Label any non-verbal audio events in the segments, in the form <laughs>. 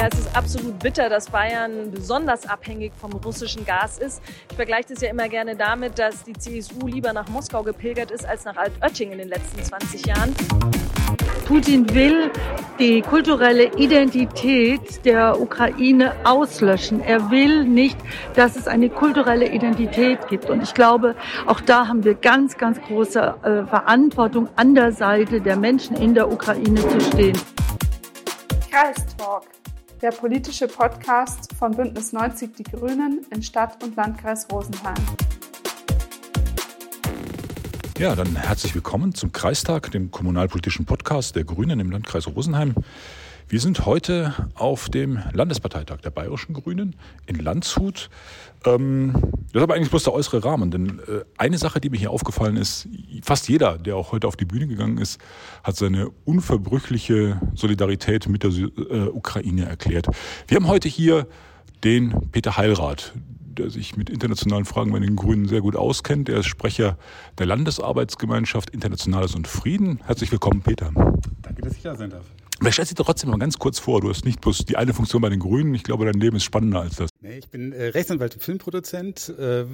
Ja, es ist absolut bitter, dass Bayern besonders abhängig vom russischen Gas ist. Ich vergleiche das ja immer gerne damit, dass die CSU lieber nach Moskau gepilgert ist als nach Altötting in den letzten 20 Jahren. Putin will die kulturelle Identität der Ukraine auslöschen. Er will nicht, dass es eine kulturelle Identität gibt. Und ich glaube, auch da haben wir ganz, ganz große äh, Verantwortung an der Seite der Menschen in der Ukraine zu stehen. Kreistalk, der politische Podcast von Bündnis 90 Die Grünen in Stadt und Landkreis Rosenheim. Ja, dann herzlich willkommen zum Kreistag, dem kommunalpolitischen Podcast der Grünen im Landkreis Rosenheim. Wir sind heute auf dem Landesparteitag der Bayerischen Grünen in Landshut. Ähm, das ist aber eigentlich bloß der äußere Rahmen, denn äh, eine Sache, die mir hier aufgefallen ist, fast jeder, der auch heute auf die Bühne gegangen ist, hat seine unverbrüchliche Solidarität mit der äh, Ukraine erklärt. Wir haben heute hier den Peter Heilrath, der sich mit internationalen Fragen bei den Grünen sehr gut auskennt. Er ist Sprecher der Landesarbeitsgemeinschaft Internationales und Frieden. Herzlich willkommen, Peter. Danke, dass ich da sein darf. Aber stell dich doch trotzdem mal ganz kurz vor. Du hast nicht bloß die eine Funktion bei den Grünen. Ich glaube, dein Leben ist spannender als das. Nee, ich bin äh, Rechtsanwalt und Filmproduzent, äh,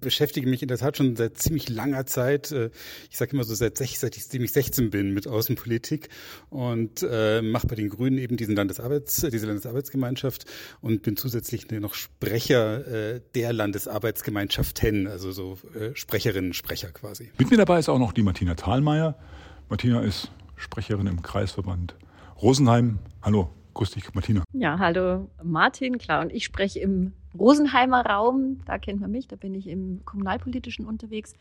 beschäftige mich in der Tat schon seit ziemlich langer Zeit, äh, ich sage immer so seit, seit ich ziemlich 16 bin mit Außenpolitik und äh, mache bei den Grünen eben diesen Landesarbeits, diese Landesarbeitsgemeinschaft und bin zusätzlich noch Sprecher äh, der Landesarbeitsgemeinschaften, also so äh, Sprecherinnen, Sprecher quasi. Mit mir dabei ist auch noch die Martina Thalmeier. Martina ist Sprecherin im Kreisverband Rosenheim. Hallo, grüß dich, Martina. Ja, hallo Martin, klar. Und ich spreche im Rosenheimer Raum, da kennt man mich, da bin ich im Kommunalpolitischen unterwegs,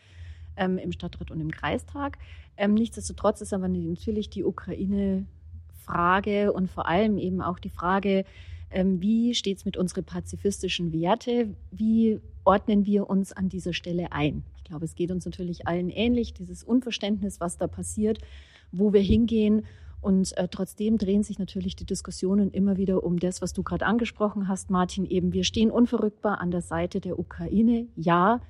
ähm, im Stadtrat und im Kreistag. Ähm, nichtsdestotrotz ist aber natürlich die Ukraine-Frage und vor allem eben auch die Frage, ähm, wie steht es mit unseren pazifistischen Werte? Wie ordnen wir uns an dieser Stelle ein? Ich glaube, es geht uns natürlich allen ähnlich, dieses Unverständnis, was da passiert, wo wir hingehen und äh, trotzdem drehen sich natürlich die Diskussionen immer wieder um das, was du gerade angesprochen hast, Martin. Eben, wir stehen unverrückbar an der Seite der Ukraine. Ja,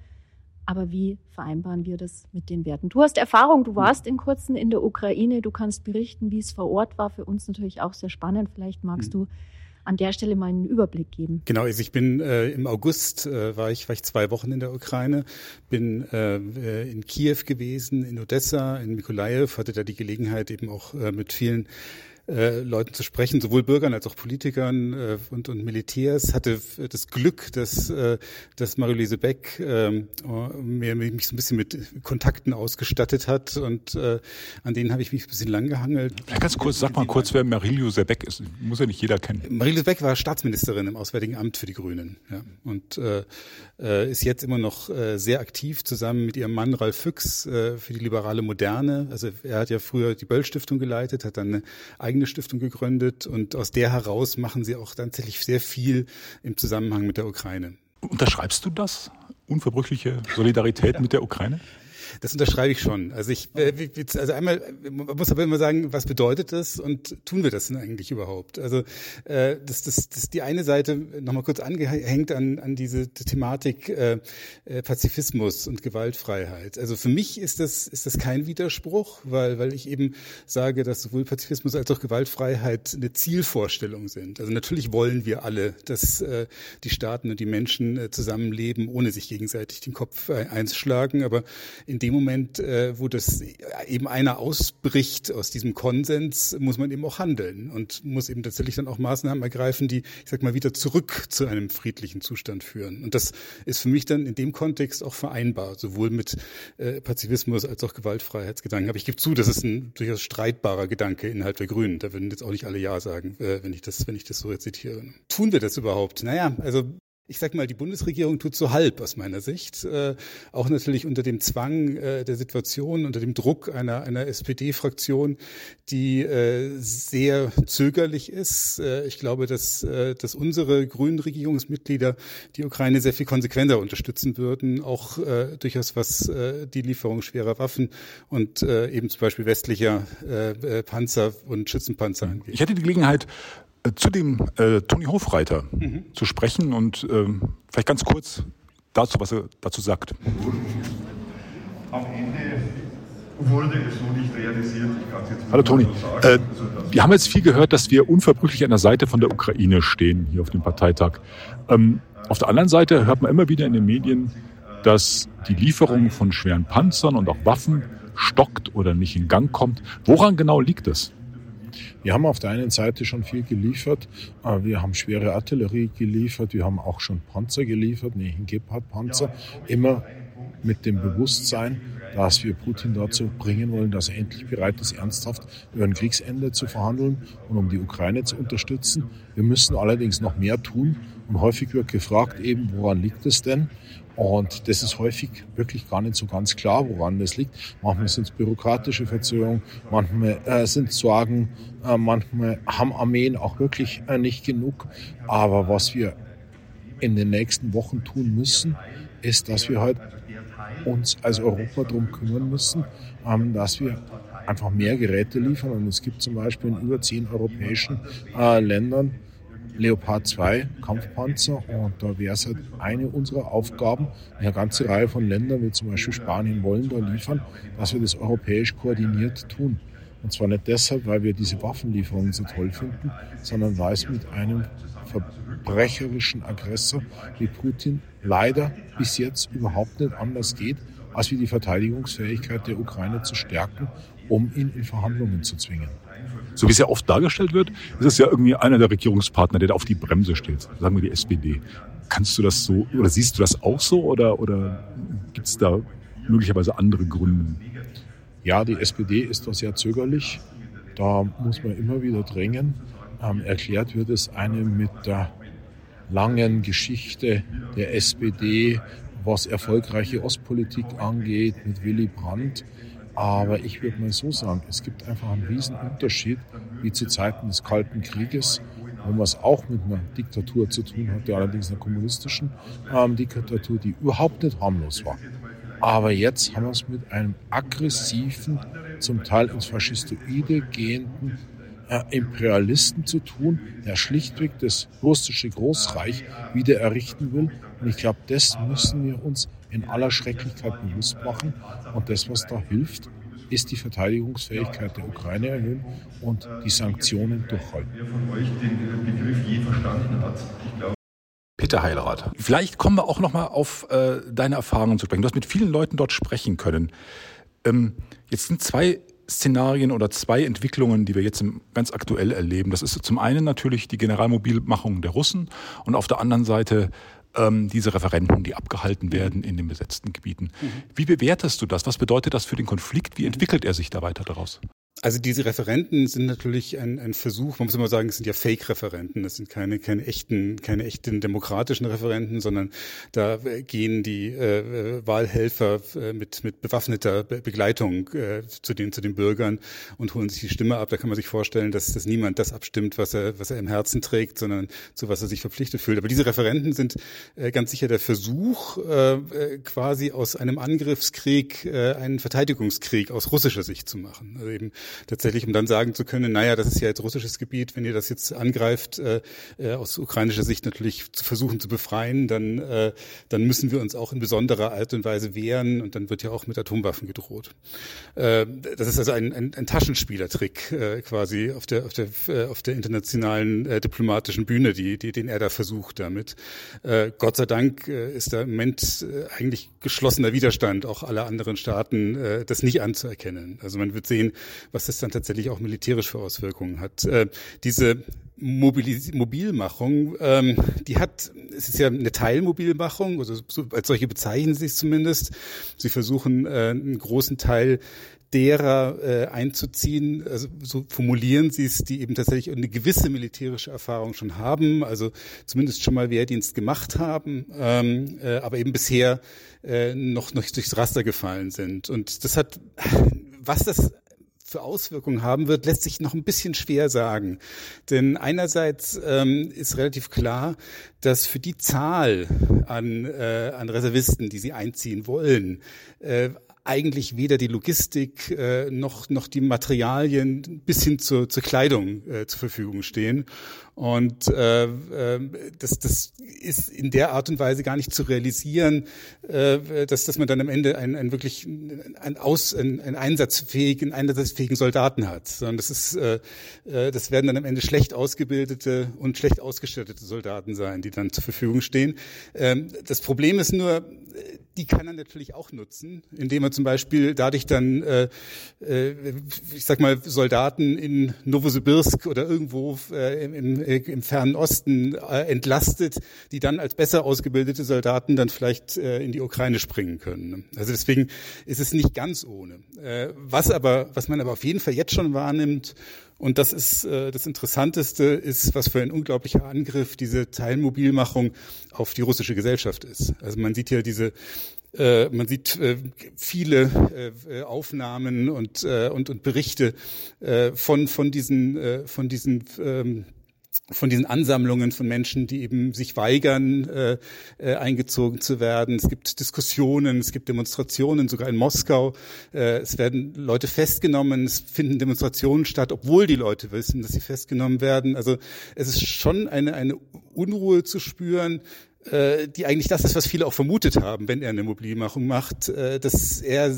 aber wie vereinbaren wir das mit den Werten? Du hast Erfahrung, du warst in kurzen in der Ukraine, du kannst berichten, wie es vor Ort war. Für uns natürlich auch sehr spannend. Vielleicht magst mhm. du an der Stelle mal einen Überblick geben. Genau, also ich bin äh, im August äh, war ich war ich zwei Wochen in der Ukraine, bin äh, in Kiew gewesen, in Odessa, in Mikolajew, hatte da die Gelegenheit eben auch äh, mit vielen äh, Leuten zu sprechen, sowohl Bürgern als auch Politikern äh, und, und Militärs. Hatte das Glück, dass, äh, dass Marie-Louise Beck äh, mir, mich so ein bisschen mit Kontakten ausgestattet hat und äh, an denen habe ich mich ein bisschen langgehangelt. Ja, ganz kurz, sag mal kurz, wer Marie-Louise Beck ist. Muss ja nicht jeder kennen. Marie-Louise Beck war Staatsministerin im Auswärtigen Amt für die Grünen ja, und äh, äh, ist jetzt immer noch äh, sehr aktiv zusammen mit ihrem Mann Ralf Füchs äh, für die liberale Moderne. Also er hat ja früher die Böll Stiftung geleitet, hat dann eine eigene Stiftung gegründet und aus der heraus machen sie auch tatsächlich sehr viel im Zusammenhang mit der Ukraine. Unterschreibst du das? Unverbrüchliche Solidarität ja. mit der Ukraine? Das unterschreibe ich schon. Also ich, äh, also einmal, man muss aber immer sagen, was bedeutet das und tun wir das denn eigentlich überhaupt? Also äh, das, das, das die eine Seite nochmal kurz angehängt an, an diese Thematik äh, äh, Pazifismus und Gewaltfreiheit. Also für mich ist das, ist das kein Widerspruch, weil, weil ich eben sage, dass sowohl Pazifismus als auch Gewaltfreiheit eine Zielvorstellung sind. Also natürlich wollen wir alle, dass äh, die Staaten und die Menschen äh, zusammenleben, ohne sich gegenseitig den Kopf einzuschlagen. Aber in dem Moment, äh, wo das eben einer ausbricht aus diesem Konsens, muss man eben auch handeln und muss eben tatsächlich dann auch Maßnahmen ergreifen, die, ich sag mal, wieder zurück zu einem friedlichen Zustand führen. Und das ist für mich dann in dem Kontext auch vereinbar, sowohl mit äh, Pazifismus als auch Gewaltfreiheitsgedanken. Aber ich gebe zu, das ist ein durchaus streitbarer Gedanke innerhalb der Grünen. Da würden jetzt auch nicht alle Ja sagen, äh, wenn ich das, wenn ich das so rezitiere. Tun wir das überhaupt? Naja, also ich sage mal, die Bundesregierung tut so halb aus meiner Sicht. Äh, auch natürlich unter dem Zwang äh, der Situation, unter dem Druck einer, einer SPD-Fraktion, die äh, sehr zögerlich ist. Äh, ich glaube, dass, äh, dass unsere grünen Regierungsmitglieder die Ukraine sehr viel konsequenter unterstützen würden, auch äh, durchaus was die Lieferung schwerer Waffen und eben zum Beispiel westlicher Panzer und Schützenpanzer angeht. Ich hatte die Gelegenheit, zu dem äh, Toni Hofreiter mhm. zu sprechen und ähm, vielleicht ganz kurz dazu, was er dazu sagt. Am Ende wurde es so nicht realisiert. Hallo Toni. So äh, wir haben jetzt viel gehört, dass wir unverbrüchlich an der Seite von der Ukraine stehen hier auf dem Parteitag. Ähm, auf der anderen Seite hört man immer wieder in den Medien, dass die Lieferung von schweren Panzern und auch Waffen stockt oder nicht in Gang kommt. Woran genau liegt das? Wir haben auf der einen Seite schon viel geliefert. Wir haben schwere Artillerie geliefert. Wir haben auch schon Panzer geliefert, nämlich Gepard-Panzer. Immer mit dem Bewusstsein, dass wir Putin dazu bringen wollen, dass er endlich bereit ist, ernsthaft über ein Kriegsende zu verhandeln und um die Ukraine zu unterstützen. Wir müssen allerdings noch mehr tun. Und häufig wird gefragt, eben, woran liegt es denn? Und das ist häufig wirklich gar nicht so ganz klar, woran das liegt. Manchmal sind es bürokratische Verzögerungen, manchmal äh, sind Sorgen, äh, manchmal haben Armeen auch wirklich äh, nicht genug. Aber was wir in den nächsten Wochen tun müssen, ist, dass wir halt uns als Europa darum kümmern müssen, ähm, dass wir einfach mehr Geräte liefern. Und es gibt zum Beispiel in über zehn europäischen äh, Ländern Leopard 2 Kampfpanzer und da wäre es halt eine unserer Aufgaben, eine ganze Reihe von Ländern, wie zum Beispiel Spanien, wollen da liefern, dass wir das europäisch koordiniert tun. Und zwar nicht deshalb, weil wir diese Waffenlieferungen so toll finden, sondern weil es mit einem verbrecherischen Aggressor wie Putin leider bis jetzt überhaupt nicht anders geht, als wie die Verteidigungsfähigkeit der Ukraine zu stärken, um ihn in Verhandlungen zu zwingen. So wie es ja oft dargestellt wird, ist es ja irgendwie einer der Regierungspartner, der da auf die Bremse steht, sagen wir die SPD. Kannst du das so oder siehst du das auch so oder, oder gibt es da möglicherweise andere Gründe? Ja, die SPD ist da sehr zögerlich. Da muss man immer wieder drängen. Ähm, erklärt wird es einem mit der langen Geschichte der SPD, was erfolgreiche Ostpolitik angeht, mit Willy Brandt. Aber ich würde mal so sagen, es gibt einfach einen riesen Unterschied, wie zu Zeiten des Kalten Krieges, wo man es auch mit einer Diktatur zu tun hatte, allerdings einer kommunistischen ähm, Diktatur, die überhaupt nicht harmlos war. Aber jetzt haben wir es mit einem aggressiven, zum Teil ins Faschistoide gehenden äh, Imperialisten zu tun, der schlichtweg das russische Großreich wieder errichten will. Und ich glaube, das müssen wir uns in aller Schrecklichkeit bewusst machen. Und das, was da hilft, ist die Verteidigungsfähigkeit der Ukraine erhöhen und die Sanktionen durchhalten. Wer von euch den Begriff je verstanden hat, ich glaube, Peter Heilrath. Vielleicht kommen wir auch noch mal auf äh, deine Erfahrungen zu sprechen. Du hast mit vielen Leuten dort sprechen können. Ähm, jetzt sind zwei Szenarien oder zwei Entwicklungen, die wir jetzt ganz aktuell erleben. Das ist zum einen natürlich die Generalmobilmachung der Russen und auf der anderen Seite ähm, diese Referenten, die abgehalten werden in den besetzten Gebieten. Mhm. Wie bewertest du das? Was bedeutet das für den Konflikt? Wie entwickelt er sich da weiter daraus? Also diese Referenten sind natürlich ein, ein Versuch, man muss immer sagen, es sind ja Fake-Referenten, das sind keine, keine echten, keine echten demokratischen Referenten, sondern da gehen die äh, Wahlhelfer äh, mit, mit bewaffneter Be Begleitung äh, zu, den, zu den Bürgern und holen sich die Stimme ab. Da kann man sich vorstellen, dass, dass niemand das abstimmt, was er, was er im Herzen trägt, sondern zu was er sich verpflichtet fühlt. Aber diese Referenten sind äh, ganz sicher der Versuch, äh, äh quasi aus einem Angriffskrieg äh, einen Verteidigungskrieg aus russischer Sicht zu machen. Also eben tatsächlich, um dann sagen zu können, naja, das ist ja jetzt russisches Gebiet, wenn ihr das jetzt angreift, äh, äh, aus ukrainischer Sicht natürlich zu versuchen zu befreien, dann, äh, dann müssen wir uns auch in besonderer Art und Weise wehren und dann wird ja auch mit Atomwaffen gedroht. Äh, das ist also ein, ein, ein Taschenspielertrick äh, quasi auf der, auf der, äh, auf der internationalen äh, diplomatischen Bühne, die, die, den er da versucht damit. Äh, Gott sei Dank äh, ist da im Moment äh, eigentlich geschlossener Widerstand auch aller anderen Staaten, äh, das nicht anzuerkennen. Also man wird sehen, was das dann tatsächlich auch militärisch für Auswirkungen hat. Äh, diese Mobilis Mobilmachung, ähm, die hat, es ist ja eine Teilmobilmachung, also so, als solche bezeichnen sie es zumindest. Sie versuchen äh, einen großen Teil derer äh, einzuziehen, also so formulieren sie es, die eben tatsächlich eine gewisse militärische Erfahrung schon haben, also zumindest schon mal Wehrdienst gemacht haben, ähm, äh, aber eben bisher äh, noch, noch durchs Raster gefallen sind. Und das hat, was das für Auswirkungen haben wird, lässt sich noch ein bisschen schwer sagen. Denn einerseits ähm, ist relativ klar, dass für die Zahl an, äh, an Reservisten, die sie einziehen wollen, äh, eigentlich weder die Logistik äh, noch, noch die Materialien bis hin zur, zur Kleidung äh, zur Verfügung stehen. Und äh, äh, das, das ist in der Art und Weise gar nicht zu realisieren, äh, dass, dass man dann am Ende einen, einen wirklich einen, Aus, einen, einen einsatzfähigen, einsatzfähigen Soldaten hat. Sondern das ist, äh, äh, das werden dann am Ende schlecht ausgebildete und schlecht ausgestattete Soldaten sein, die dann zur Verfügung stehen. Ähm, das Problem ist nur, die kann er natürlich auch nutzen, indem er zum Beispiel dadurch dann, äh, äh, ich sag mal, Soldaten in Novosibirsk oder irgendwo äh, im, im fernen Osten äh, entlastet, die dann als besser ausgebildete Soldaten dann vielleicht äh, in die Ukraine springen können. Also deswegen ist es nicht ganz ohne. Äh, was aber, was man aber auf jeden Fall jetzt schon wahrnimmt und das ist äh, das Interessanteste, ist, was für ein unglaublicher Angriff diese Teilmobilmachung auf die russische Gesellschaft ist. Also man sieht ja diese äh, man sieht äh, viele äh, Aufnahmen und, äh, und, und Berichte äh, von, von diesen, äh, von diesen ähm, von diesen Ansammlungen von Menschen, die eben sich weigern, äh, äh, eingezogen zu werden. Es gibt Diskussionen, es gibt Demonstrationen, sogar in Moskau. Äh, es werden Leute festgenommen, es finden Demonstrationen statt, obwohl die Leute wissen, dass sie festgenommen werden. Also es ist schon eine, eine Unruhe zu spüren, die eigentlich das ist, was viele auch vermutet haben, wenn er eine Mobilmachung macht, äh, dass er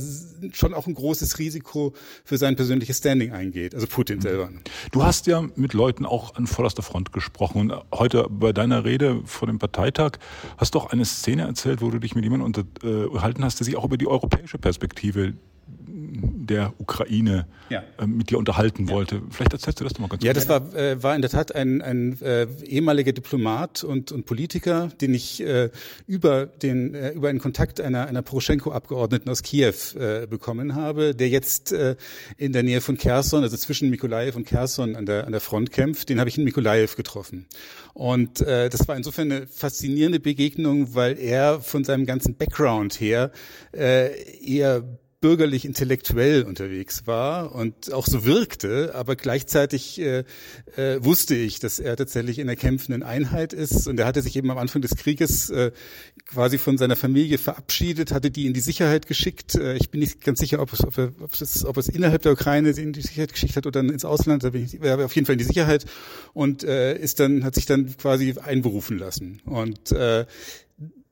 schon auch ein großes Risiko für sein persönliches Standing eingeht, also Putin mhm. selber. Du hast ja mit Leuten auch an vorderster Front gesprochen und heute bei deiner Rede vor dem Parteitag hast du auch eine Szene erzählt, wo du dich mit jemandem unterhalten hast, der sich auch über die europäische Perspektive der Ukraine ja. äh, mit dir unterhalten wollte. Vielleicht erzählst du das doch mal ganz kurz. Ja, das war, äh, war in der Tat ein, ein äh, ehemaliger Diplomat und, und Politiker, den ich äh, über, den, äh, über einen Kontakt einer, einer Poroschenko-Abgeordneten aus Kiew äh, bekommen habe, der jetzt äh, in der Nähe von Kherson, also zwischen Mikolaev und Kherson an der, an der Front kämpft. Den habe ich in Mikolaev getroffen. Und äh, das war insofern eine faszinierende Begegnung, weil er von seinem ganzen Background her äh, eher bürgerlich intellektuell unterwegs war und auch so wirkte, aber gleichzeitig äh, äh, wusste ich, dass er tatsächlich in der kämpfenden Einheit ist. Und er hatte sich eben am Anfang des Krieges äh, quasi von seiner Familie verabschiedet, hatte die in die Sicherheit geschickt. Äh, ich bin nicht ganz sicher, ob es, ob, er, ob, es, ob es innerhalb der Ukraine in die Sicherheit geschickt hat oder ins Ausland, da bin ich aber auf jeden Fall in die Sicherheit und äh, ist dann hat sich dann quasi einberufen lassen. Und äh,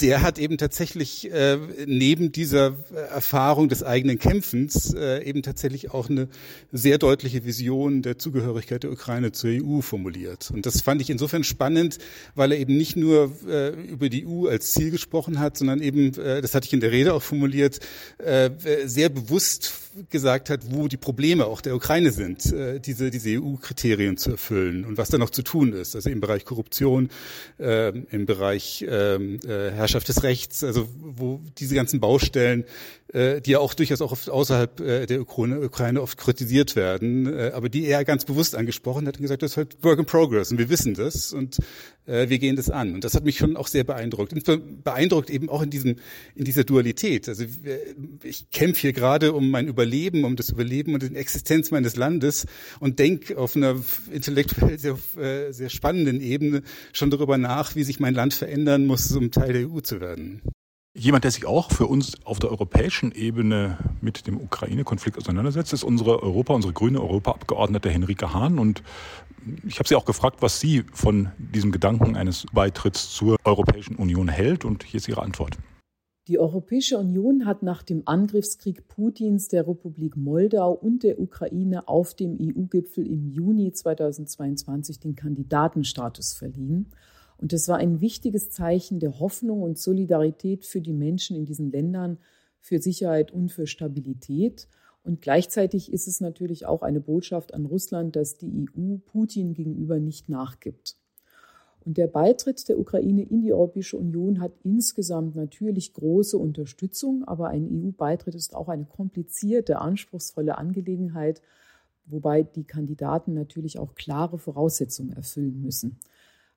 der hat eben tatsächlich äh, neben dieser Erfahrung des eigenen Kämpfens äh, eben tatsächlich auch eine sehr deutliche Vision der Zugehörigkeit der Ukraine zur EU formuliert. Und das fand ich insofern spannend, weil er eben nicht nur äh, über die EU als Ziel gesprochen hat, sondern eben, äh, das hatte ich in der Rede auch formuliert, äh, sehr bewusst gesagt hat, wo die Probleme auch der Ukraine sind, äh, diese, diese EU-Kriterien zu erfüllen und was da noch zu tun ist. Also im Bereich Korruption, äh, im Bereich ähm, äh, Herrschaft des Rechts, also wo diese ganzen Baustellen äh, die ja auch durchaus auch oft außerhalb äh, der Ukraine oft kritisiert werden, äh, aber die er ganz bewusst angesprochen hat und gesagt, das ist halt Work in Progress und wir wissen das und wir gehen das an. Und das hat mich schon auch sehr beeindruckt. Und beeindruckt eben auch in diesem, in dieser Dualität. Also ich kämpfe hier gerade um mein Überleben, um das Überleben und die Existenz meines Landes und denke auf einer intellektuell sehr, sehr spannenden Ebene schon darüber nach, wie sich mein Land verändern muss, um Teil der EU zu werden. Jemand, der sich auch für uns auf der europäischen Ebene mit dem Ukraine-Konflikt auseinandersetzt, ist unsere Europa, unsere grüne Europaabgeordnete Henrike Hahn. Und ich habe sie auch gefragt, was sie von diesem Gedanken eines Beitritts zur Europäischen Union hält. Und hier ist ihre Antwort. Die Europäische Union hat nach dem Angriffskrieg Putins der Republik Moldau und der Ukraine auf dem EU-Gipfel im Juni 2022 den Kandidatenstatus verliehen. Und das war ein wichtiges Zeichen der Hoffnung und Solidarität für die Menschen in diesen Ländern, für Sicherheit und für Stabilität. Und gleichzeitig ist es natürlich auch eine Botschaft an Russland, dass die EU Putin gegenüber nicht nachgibt. Und der Beitritt der Ukraine in die Europäische Union hat insgesamt natürlich große Unterstützung, aber ein EU-Beitritt ist auch eine komplizierte, anspruchsvolle Angelegenheit, wobei die Kandidaten natürlich auch klare Voraussetzungen erfüllen müssen.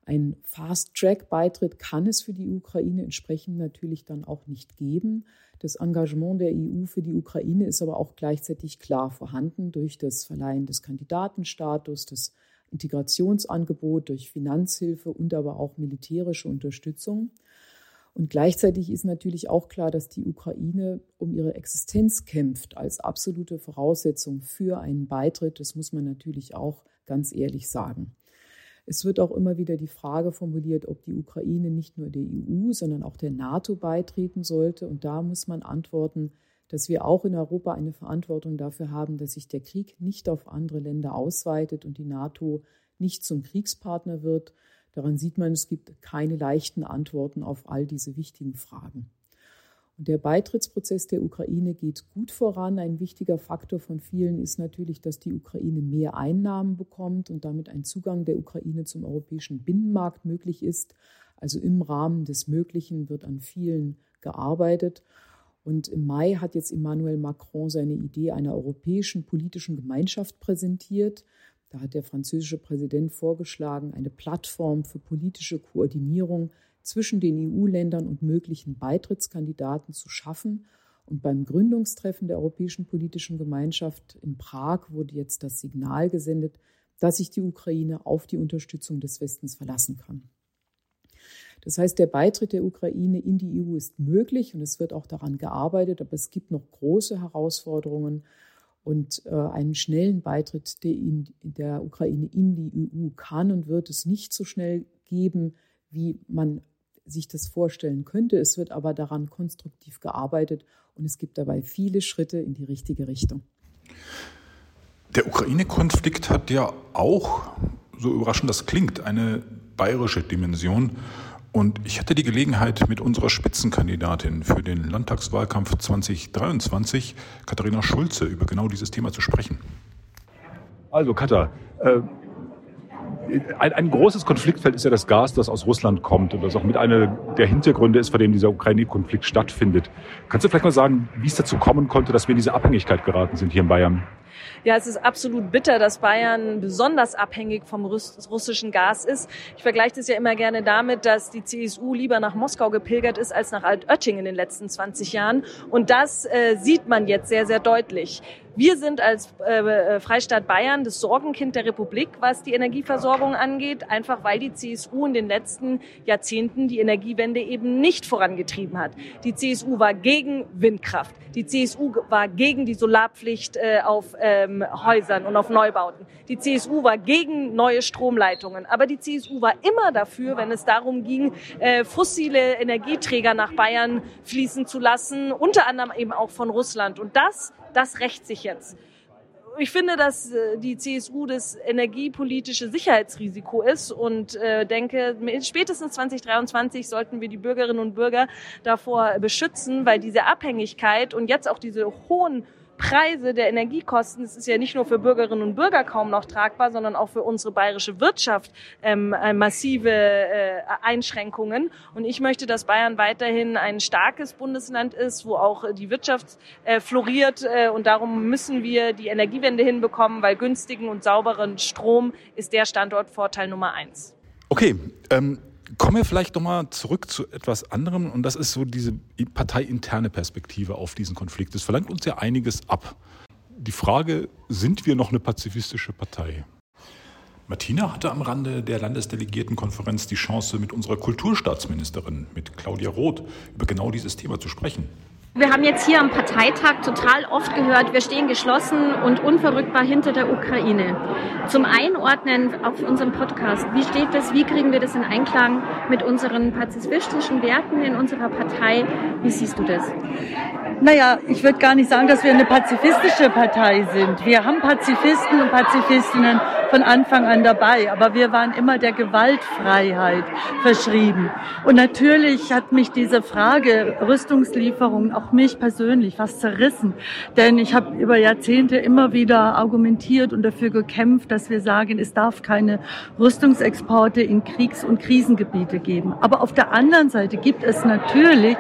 Ein Fast-Track-Beitritt kann es für die Ukraine entsprechend natürlich dann auch nicht geben. Das Engagement der EU für die Ukraine ist aber auch gleichzeitig klar vorhanden durch das Verleihen des Kandidatenstatus, das Integrationsangebot, durch Finanzhilfe und aber auch militärische Unterstützung. Und gleichzeitig ist natürlich auch klar, dass die Ukraine um ihre Existenz kämpft als absolute Voraussetzung für einen Beitritt. Das muss man natürlich auch ganz ehrlich sagen. Es wird auch immer wieder die Frage formuliert, ob die Ukraine nicht nur der EU, sondern auch der NATO beitreten sollte. Und da muss man antworten, dass wir auch in Europa eine Verantwortung dafür haben, dass sich der Krieg nicht auf andere Länder ausweitet und die NATO nicht zum Kriegspartner wird. Daran sieht man, es gibt keine leichten Antworten auf all diese wichtigen Fragen. Und der Beitrittsprozess der Ukraine geht gut voran. Ein wichtiger Faktor von vielen ist natürlich, dass die Ukraine mehr Einnahmen bekommt und damit ein Zugang der Ukraine zum europäischen Binnenmarkt möglich ist. Also im Rahmen des Möglichen wird an vielen gearbeitet. Und im Mai hat jetzt Emmanuel Macron seine Idee einer europäischen politischen Gemeinschaft präsentiert. Da hat der französische Präsident vorgeschlagen, eine Plattform für politische Koordinierung zwischen den EU-Ländern und möglichen Beitrittskandidaten zu schaffen. Und beim Gründungstreffen der Europäischen Politischen Gemeinschaft in Prag wurde jetzt das Signal gesendet, dass sich die Ukraine auf die Unterstützung des Westens verlassen kann. Das heißt, der Beitritt der Ukraine in die EU ist möglich und es wird auch daran gearbeitet, aber es gibt noch große Herausforderungen, und äh, einen schnellen Beitritt der, in, der Ukraine in die EU kann und wird es nicht so schnell geben, wie man sich das vorstellen könnte. Es wird aber daran konstruktiv gearbeitet und es gibt dabei viele Schritte in die richtige Richtung. Der Ukraine-Konflikt hat ja auch, so überraschend das klingt, eine bayerische Dimension. Und ich hatte die Gelegenheit, mit unserer Spitzenkandidatin für den Landtagswahlkampf 2023, Katharina Schulze, über genau dieses Thema zu sprechen. Also Katha, äh, ein, ein, großes Konfliktfeld ist ja das Gas, das aus Russland kommt und das auch mit einer der Hintergründe ist, vor dem dieser Ukraine-Konflikt stattfindet. Kannst du vielleicht mal sagen, wie es dazu kommen konnte, dass wir in diese Abhängigkeit geraten sind hier in Bayern? Ja, es ist absolut bitter, dass Bayern besonders abhängig vom russischen Gas ist. Ich vergleiche das ja immer gerne damit, dass die CSU lieber nach Moskau gepilgert ist als nach Altötting in den letzten 20 Jahren. Und das äh, sieht man jetzt sehr, sehr deutlich. Wir sind als äh, äh, Freistaat Bayern das Sorgenkind der Republik, was die Energieversorgung angeht, einfach weil die CSU in den letzten Jahrzehnten die Energiewende eben nicht vorangetrieben hat. Die CSU war gegen Windkraft. Die CSU war gegen die Solarpflicht äh, auf ähm, Häusern und auf Neubauten. Die CSU war gegen neue Stromleitungen. Aber die CSU war immer dafür, wenn es darum ging, äh, fossile Energieträger nach Bayern fließen zu lassen, unter anderem eben auch von Russland. Und das das rächt sich jetzt. Ich finde, dass äh, die CSU das energiepolitische Sicherheitsrisiko ist und äh, denke, spätestens 2023 sollten wir die Bürgerinnen und Bürger davor beschützen, weil diese Abhängigkeit und jetzt auch diese hohen Preise der Energiekosten, es ist ja nicht nur für Bürgerinnen und Bürger kaum noch tragbar, sondern auch für unsere bayerische Wirtschaft ähm, äh, massive äh, Einschränkungen. Und ich möchte, dass Bayern weiterhin ein starkes Bundesland ist, wo auch die Wirtschaft äh, floriert. Äh, und darum müssen wir die Energiewende hinbekommen, weil günstigen und sauberen Strom ist der Standortvorteil Nummer eins. Okay, ähm, Kommen wir vielleicht nochmal zurück zu etwas anderem und das ist so diese parteiinterne Perspektive auf diesen Konflikt. Es verlangt uns ja einiges ab. Die Frage, sind wir noch eine pazifistische Partei? Martina hatte am Rande der Landesdelegiertenkonferenz die Chance, mit unserer Kulturstaatsministerin, mit Claudia Roth, über genau dieses Thema zu sprechen. Wir haben jetzt hier am Parteitag total oft gehört, wir stehen geschlossen und unverrückbar hinter der Ukraine. Zum Einordnen auf unserem Podcast, wie steht das, wie kriegen wir das in Einklang mit unseren pazifistischen Werten in unserer Partei? Wie siehst du das? Naja, ich würde gar nicht sagen, dass wir eine pazifistische Partei sind. Wir haben Pazifisten und Pazifistinnen von Anfang an dabei, aber wir waren immer der Gewaltfreiheit verschrieben. Und natürlich hat mich diese Frage Rüstungslieferungen auch mich persönlich was zerrissen, denn ich habe über Jahrzehnte immer wieder argumentiert und dafür gekämpft, dass wir sagen, es darf keine Rüstungsexporte in Kriegs- und Krisengebiete geben. Aber auf der anderen Seite gibt es natürlich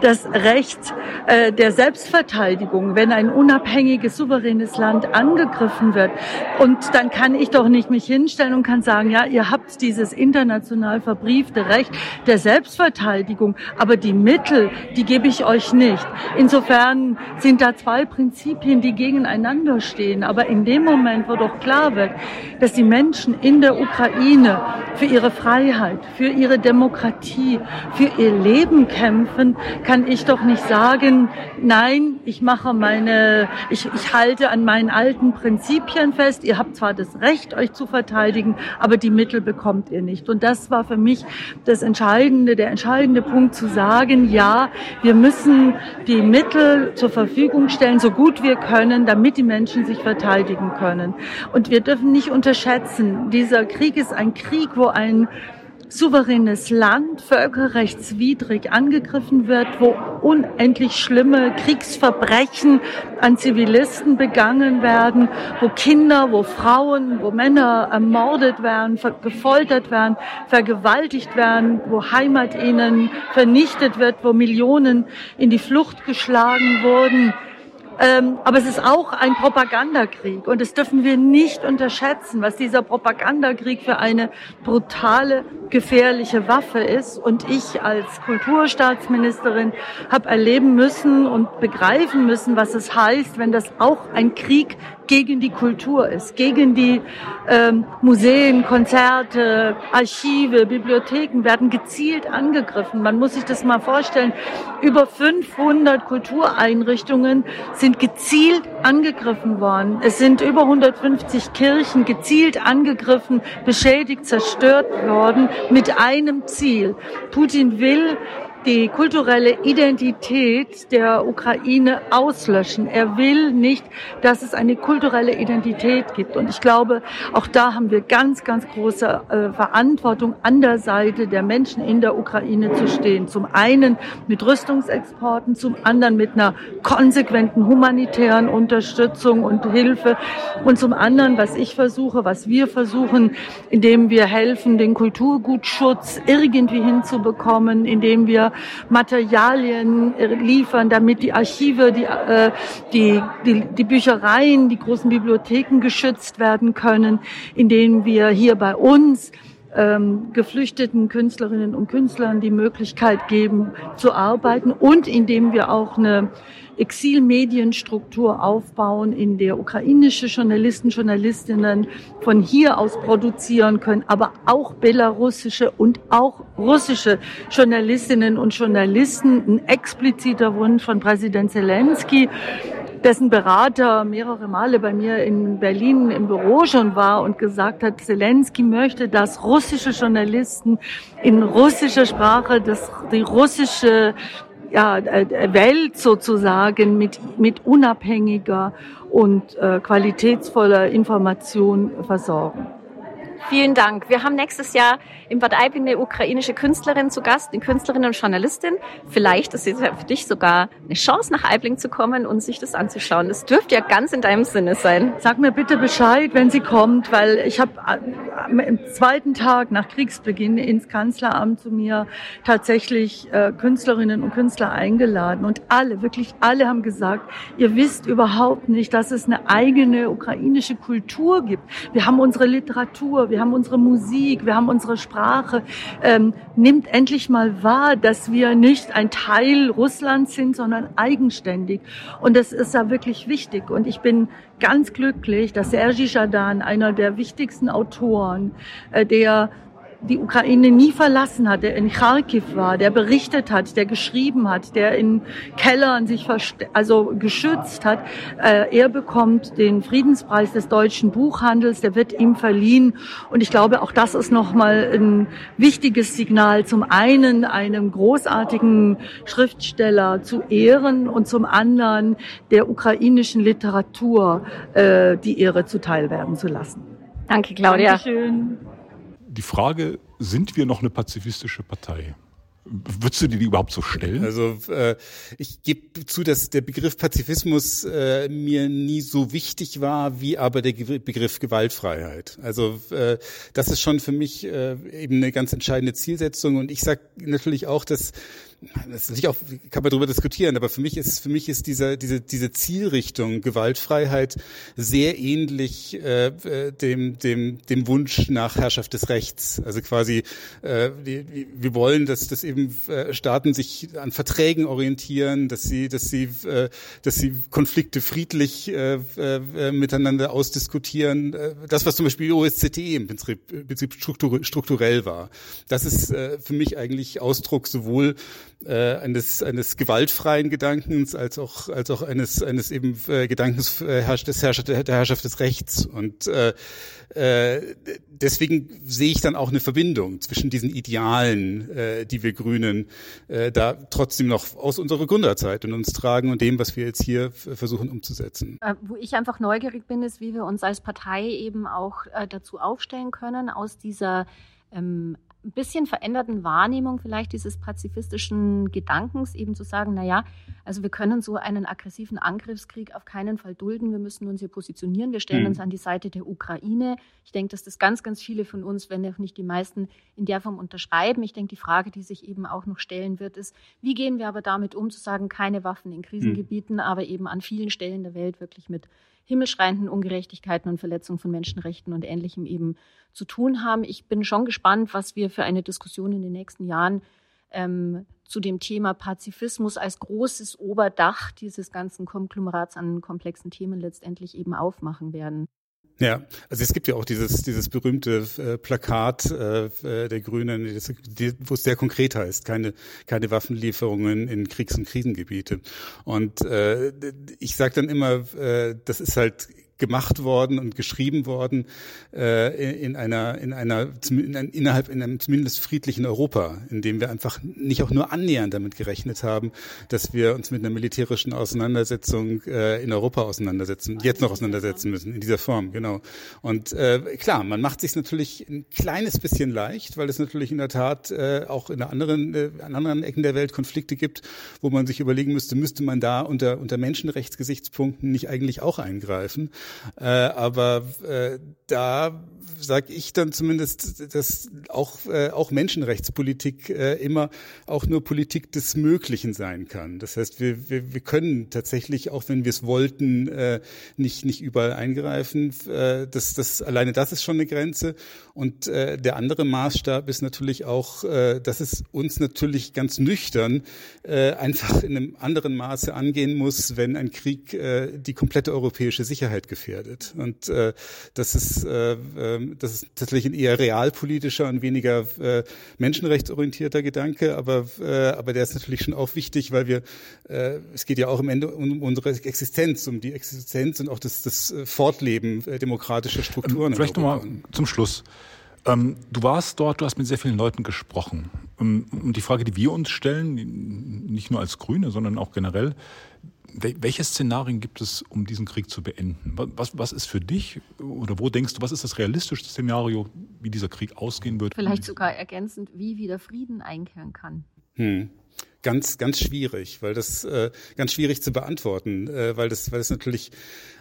das Recht äh, der Selbstverteidigung, wenn ein unabhängiges, souveränes Land angegriffen wird. Und dann kann ich doch doch nicht mich hinstellen und kann sagen, ja, ihr habt dieses international verbriefte Recht der Selbstverteidigung, aber die Mittel, die gebe ich euch nicht. Insofern sind da zwei Prinzipien, die gegeneinander stehen. Aber in dem Moment, wo doch klar wird, dass die Menschen in der Ukraine für ihre Freiheit, für ihre Demokratie, für ihr Leben kämpfen, kann ich doch nicht sagen, nein, ich mache meine, ich, ich halte an meinen alten Prinzipien fest. Ihr habt zwar das Recht, euch zu verteidigen, aber die Mittel bekommt ihr nicht. Und das war für mich das Entscheidende, der entscheidende Punkt zu sagen, ja, wir müssen die Mittel zur Verfügung stellen, so gut wir können, damit die Menschen sich verteidigen können. Und wir dürfen nicht unterschätzen, dieser Krieg ist ein Krieg, wo ein souveränes Land völkerrechtswidrig angegriffen wird, wo unendlich schlimme Kriegsverbrechen an Zivilisten begangen werden, wo Kinder, wo Frauen, wo Männer ermordet werden, gefoltert werden, vergewaltigt werden, wo Heimat ihnen vernichtet wird, wo Millionen in die Flucht geschlagen wurden. Ähm, aber es ist auch ein Propagandakrieg und das dürfen wir nicht unterschätzen, was dieser Propagandakrieg für eine brutale, gefährliche Waffe ist. Und ich als Kulturstaatsministerin habe erleben müssen und begreifen müssen, was es heißt, wenn das auch ein Krieg gegen die Kultur ist, gegen die ähm, Museen, Konzerte, Archive, Bibliotheken werden gezielt angegriffen. Man muss sich das mal vorstellen. Über 500 Kultureinrichtungen sind gezielt angegriffen worden. Es sind über 150 Kirchen gezielt angegriffen, beschädigt, zerstört worden mit einem Ziel. Putin will die kulturelle Identität der Ukraine auslöschen. Er will nicht, dass es eine kulturelle Identität gibt. Und ich glaube, auch da haben wir ganz, ganz große äh, Verantwortung an der Seite der Menschen in der Ukraine zu stehen. Zum einen mit Rüstungsexporten, zum anderen mit einer konsequenten humanitären Unterstützung und Hilfe und zum anderen, was ich versuche, was wir versuchen, indem wir helfen, den Kulturgutschutz irgendwie hinzubekommen, indem wir Materialien äh, liefern, damit die Archive, die, äh, die, die, die Büchereien, die großen Bibliotheken geschützt werden können, indem wir hier bei uns ähm, geflüchteten Künstlerinnen und Künstlern die Möglichkeit geben zu arbeiten und indem wir auch eine Exilmedienstruktur aufbauen, in der ukrainische Journalisten, Journalistinnen von hier aus produzieren können, aber auch belarussische und auch russische Journalistinnen und Journalisten. Ein expliziter Wunsch von Präsident Zelensky dessen Berater mehrere Male bei mir in Berlin im Büro schon war und gesagt hat, Zelensky möchte, dass russische Journalisten in russischer Sprache das, die russische ja, äh, Welt sozusagen mit, mit unabhängiger und äh, qualitätsvoller Information versorgen. Vielen Dank. Wir haben nächstes Jahr im Bad Aibling eine ukrainische Künstlerin zu Gast, eine Künstlerin und Journalistin. Vielleicht ist es ja für dich sogar eine Chance, nach Aibling zu kommen und sich das anzuschauen. Das dürfte ja ganz in deinem Sinne sein. Sag mir bitte Bescheid, wenn sie kommt, weil ich habe am äh, zweiten Tag nach Kriegsbeginn ins Kanzleramt zu mir tatsächlich äh, Künstlerinnen und Künstler eingeladen und alle, wirklich alle haben gesagt, ihr wisst überhaupt nicht, dass es eine eigene ukrainische Kultur gibt. Wir haben unsere Literatur, wir haben unsere Musik, wir haben unsere Sprache. Ähm, nimmt endlich mal wahr, dass wir nicht ein Teil Russlands sind, sondern eigenständig. Und das ist ja wirklich wichtig. Und ich bin ganz glücklich, dass Sergi Jadan, einer der wichtigsten Autoren, äh, der die Ukraine nie verlassen hat, der in Kharkiv war, der berichtet hat, der geschrieben hat, der in Kellern sich also geschützt hat. Äh, er bekommt den Friedenspreis des deutschen Buchhandels, der wird ihm verliehen. Und ich glaube, auch das ist nochmal ein wichtiges Signal. Zum einen einem großartigen Schriftsteller zu ehren und zum anderen der ukrainischen Literatur äh, die Ehre zuteil werden zu lassen. Danke, Claudia. Dankeschön die Frage, sind wir noch eine pazifistische Partei? Würdest du dir die überhaupt so stellen? Also äh, ich gebe zu, dass der Begriff Pazifismus äh, mir nie so wichtig war, wie aber der Begriff Gewaltfreiheit. Also äh, das ist schon für mich äh, eben eine ganz entscheidende Zielsetzung. Und ich sage natürlich auch, dass das ist auch, kann man darüber diskutieren, aber für mich ist, für mich ist diese, diese, diese Zielrichtung Gewaltfreiheit sehr ähnlich äh, dem, dem, dem Wunsch nach Herrschaft des Rechts. Also quasi, äh, die, wir wollen, dass, dass eben äh, Staaten sich an Verträgen orientieren, dass sie, dass sie, äh, dass sie Konflikte friedlich äh, äh, miteinander ausdiskutieren. Äh, das, was zum Beispiel die OSZE im Prinzip, im Prinzip strukturell war. Das ist äh, für mich eigentlich Ausdruck sowohl äh, eines, eines gewaltfreien Gedankens als auch, als auch eines, eines eben äh, Gedankens äh, des Herrscher, der Herrschaft des Rechts. Und äh, äh, deswegen sehe ich dann auch eine Verbindung zwischen diesen Idealen, äh, die wir Grünen äh, da trotzdem noch aus unserer Gründerzeit in uns tragen und dem, was wir jetzt hier versuchen umzusetzen. Äh, wo ich einfach neugierig bin, ist, wie wir uns als Partei eben auch äh, dazu aufstellen können, aus dieser ähm, ein bisschen veränderten Wahrnehmung vielleicht dieses pazifistischen Gedankens eben zu sagen, na ja, also wir können so einen aggressiven Angriffskrieg auf keinen Fall dulden. Wir müssen uns hier positionieren. Wir stellen mhm. uns an die Seite der Ukraine. Ich denke, dass das ganz, ganz viele von uns, wenn auch nicht die meisten, in der Form unterschreiben. Ich denke, die Frage, die sich eben auch noch stellen wird, ist, wie gehen wir aber damit um, zu sagen, keine Waffen in Krisengebieten, mhm. aber eben an vielen Stellen der Welt wirklich mit himmelschreienden Ungerechtigkeiten und Verletzungen von Menschenrechten und Ähnlichem eben zu tun haben. Ich bin schon gespannt, was wir für eine Diskussion in den nächsten Jahren ähm, zu dem Thema Pazifismus als großes Oberdach dieses ganzen Konglomerats an komplexen Themen letztendlich eben aufmachen werden. Ja, also es gibt ja auch dieses dieses berühmte äh, Plakat äh, äh der Grünen, wo es sehr konkret heißt, keine keine Waffenlieferungen in Kriegs- und Krisengebiete. Und äh, ich sage dann immer, äh, das ist halt gemacht worden und geschrieben worden äh, in einer in einer in ein, innerhalb in einem zumindest friedlichen Europa, in dem wir einfach nicht auch nur annähernd damit gerechnet haben, dass wir uns mit einer militärischen Auseinandersetzung äh, in Europa auseinandersetzen, jetzt noch auseinandersetzen müssen in dieser Form, genau. Und äh, klar, man macht sich natürlich ein kleines bisschen leicht, weil es natürlich in der Tat äh, auch in anderen äh, an anderen Ecken der Welt Konflikte gibt, wo man sich überlegen müsste, müsste man da unter unter Menschenrechtsgesichtspunkten nicht eigentlich auch eingreifen? Äh, aber äh, da sage ich dann zumindest, dass auch, äh, auch Menschenrechtspolitik äh, immer auch nur Politik des Möglichen sein kann. Das heißt, wir, wir, wir können tatsächlich, auch wenn wir es wollten, äh, nicht, nicht überall eingreifen. Äh, das, das, alleine das ist schon eine Grenze. Und äh, der andere Maßstab ist natürlich auch, äh, dass es uns natürlich ganz nüchtern äh, einfach in einem anderen Maße angehen muss, wenn ein Krieg äh, die komplette europäische Sicherheit gefährdet. Und äh, das ist äh, ähm, das ist tatsächlich ein eher realpolitischer und weniger äh, menschenrechtsorientierter Gedanke, aber, äh, aber der ist natürlich schon auch wichtig, weil wir, äh, es geht ja auch am Ende um unsere Existenz, um die Existenz und auch das, das äh, Fortleben äh, demokratischer Strukturen. Ähm, vielleicht nochmal zum Schluss. Ähm, du warst dort, du hast mit sehr vielen Leuten gesprochen. Ähm, und die Frage, die wir uns stellen, nicht nur als Grüne, sondern auch generell, welche Szenarien gibt es, um diesen Krieg zu beenden? Was, was ist für dich oder wo denkst du, was ist das realistischste Szenario, wie dieser Krieg ausgehen wird? Vielleicht sogar ergänzend, wie wieder Frieden einkehren kann. Hm ganz, ganz schwierig, weil das äh, ganz schwierig zu beantworten, äh, weil das, weil das natürlich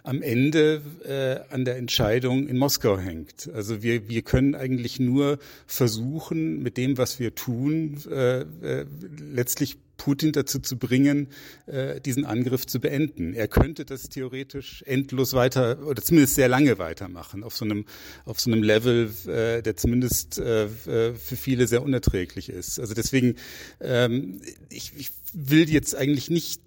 am Ende äh, an der Entscheidung in Moskau hängt. Also wir, wir können eigentlich nur versuchen, mit dem, was wir tun, äh, äh, letztlich Putin dazu zu bringen, äh, diesen Angriff zu beenden. Er könnte das theoretisch endlos weiter oder zumindest sehr lange weitermachen auf so einem auf so einem Level, äh, der zumindest äh, für viele sehr unerträglich ist. Also deswegen, ähm, ich, ich will jetzt eigentlich nicht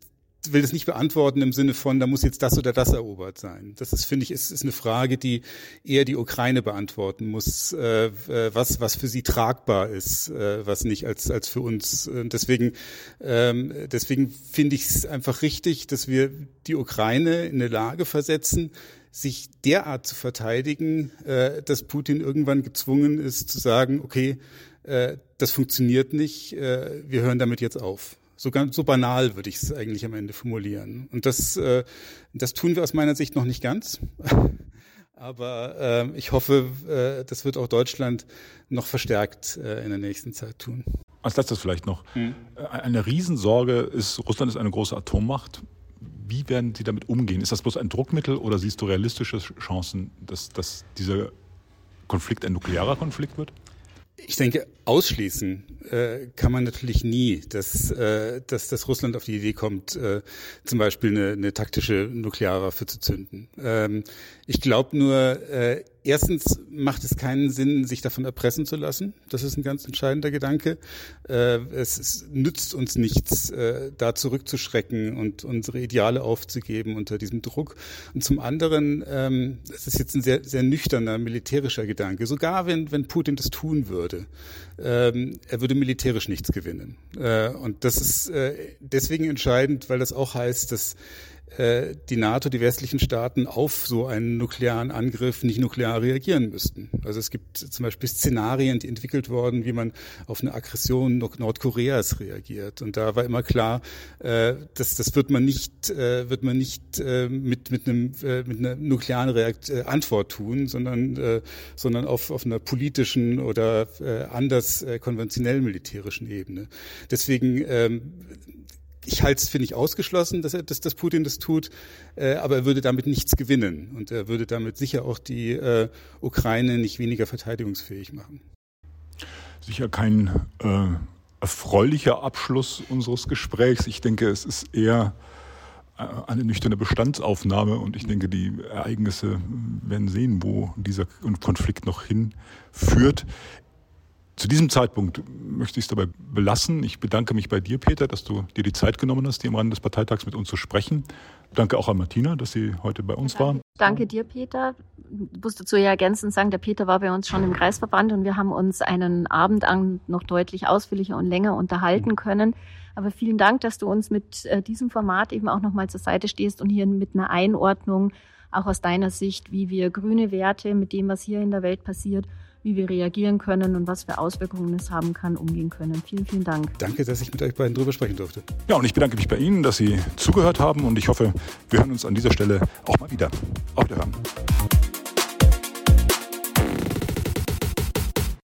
will das nicht beantworten im Sinne von, da muss jetzt das oder das erobert sein. Das ist, finde ich, ist, ist eine Frage, die eher die Ukraine beantworten muss, äh, äh, was, was für sie tragbar ist, äh, was nicht als, als für uns. Und deswegen, ähm, deswegen finde ich es einfach richtig, dass wir die Ukraine in eine Lage versetzen, sich derart zu verteidigen, äh, dass Putin irgendwann gezwungen ist zu sagen, okay, äh, das funktioniert nicht, äh, wir hören damit jetzt auf. So ganz so banal würde ich es eigentlich am Ende formulieren. Und das, äh, das tun wir aus meiner Sicht noch nicht ganz. <laughs> Aber äh, ich hoffe, äh, das wird auch Deutschland noch verstärkt äh, in der nächsten Zeit tun. Als letztes vielleicht noch. Hm. Eine Riesensorge ist, Russland ist eine große Atommacht. Wie werden Sie damit umgehen? Ist das bloß ein Druckmittel oder siehst du realistische Chancen, dass, dass dieser Konflikt ein nuklearer Konflikt wird? Ich denke, ausschließen äh, kann man natürlich nie, dass, äh, dass, dass Russland auf die Idee kommt, äh, zum Beispiel eine, eine taktische Nuklearwaffe zu zünden. Ähm, ich glaube nur, äh, erstens macht es keinen Sinn, sich davon erpressen zu lassen. Das ist ein ganz entscheidender Gedanke. Äh, es, es nützt uns nichts, äh, da zurückzuschrecken und unsere Ideale aufzugeben unter diesem Druck. Und zum anderen, ähm, es ist jetzt ein sehr, sehr nüchterner militärischer Gedanke. Sogar wenn, wenn Putin das tun würde, ähm, er würde militärisch nichts gewinnen. Äh, und das ist äh, deswegen entscheidend, weil das auch heißt, dass äh, die NATO, die westlichen Staaten auf so einen nuklearen Angriff nicht nuklear reagieren müssten. Also es gibt zum Beispiel Szenarien, die entwickelt wurden, wie man auf eine Aggression Nordkoreas reagiert. Und da war immer klar, äh, dass das wird man nicht, äh, wird man nicht mit mit einem mit einer nuklearen Reakt Antwort tun, sondern sondern auf auf einer politischen oder anders konventionell militärischen Ebene. Deswegen ähm, ich halte es für nicht ausgeschlossen, dass, er, dass, dass Putin das tut, äh, aber er würde damit nichts gewinnen und er würde damit sicher auch die äh, Ukraine nicht weniger verteidigungsfähig machen. Sicher kein äh, erfreulicher Abschluss unseres Gesprächs. Ich denke, es ist eher äh, eine nüchterne Bestandsaufnahme und ich denke, die Ereignisse werden sehen, wo dieser Konflikt noch hinführt. Zu diesem Zeitpunkt möchte ich es dabei belassen. Ich bedanke mich bei dir, Peter, dass du dir die Zeit genommen hast, hier im Rahmen des Parteitags mit uns zu sprechen. Danke auch an Martina, dass sie heute bei uns war. Danke dir, Peter. Ich muss dazu ja ergänzend sagen, der Peter war bei uns schon im Kreisverband und wir haben uns einen Abend an noch deutlich ausführlicher und länger unterhalten können. Aber vielen Dank, dass du uns mit äh, diesem Format eben auch nochmal zur Seite stehst und hier mit einer Einordnung, auch aus deiner Sicht, wie wir grüne Werte mit dem, was hier in der Welt passiert, wie wir reagieren können und was für Auswirkungen es haben kann, umgehen können. Vielen, vielen Dank. Danke, dass ich mit euch beiden drüber sprechen durfte. Ja, und ich bedanke mich bei Ihnen, dass Sie zugehört haben und ich hoffe, wir hören uns an dieser Stelle auch mal wieder. Auf Wiederhören.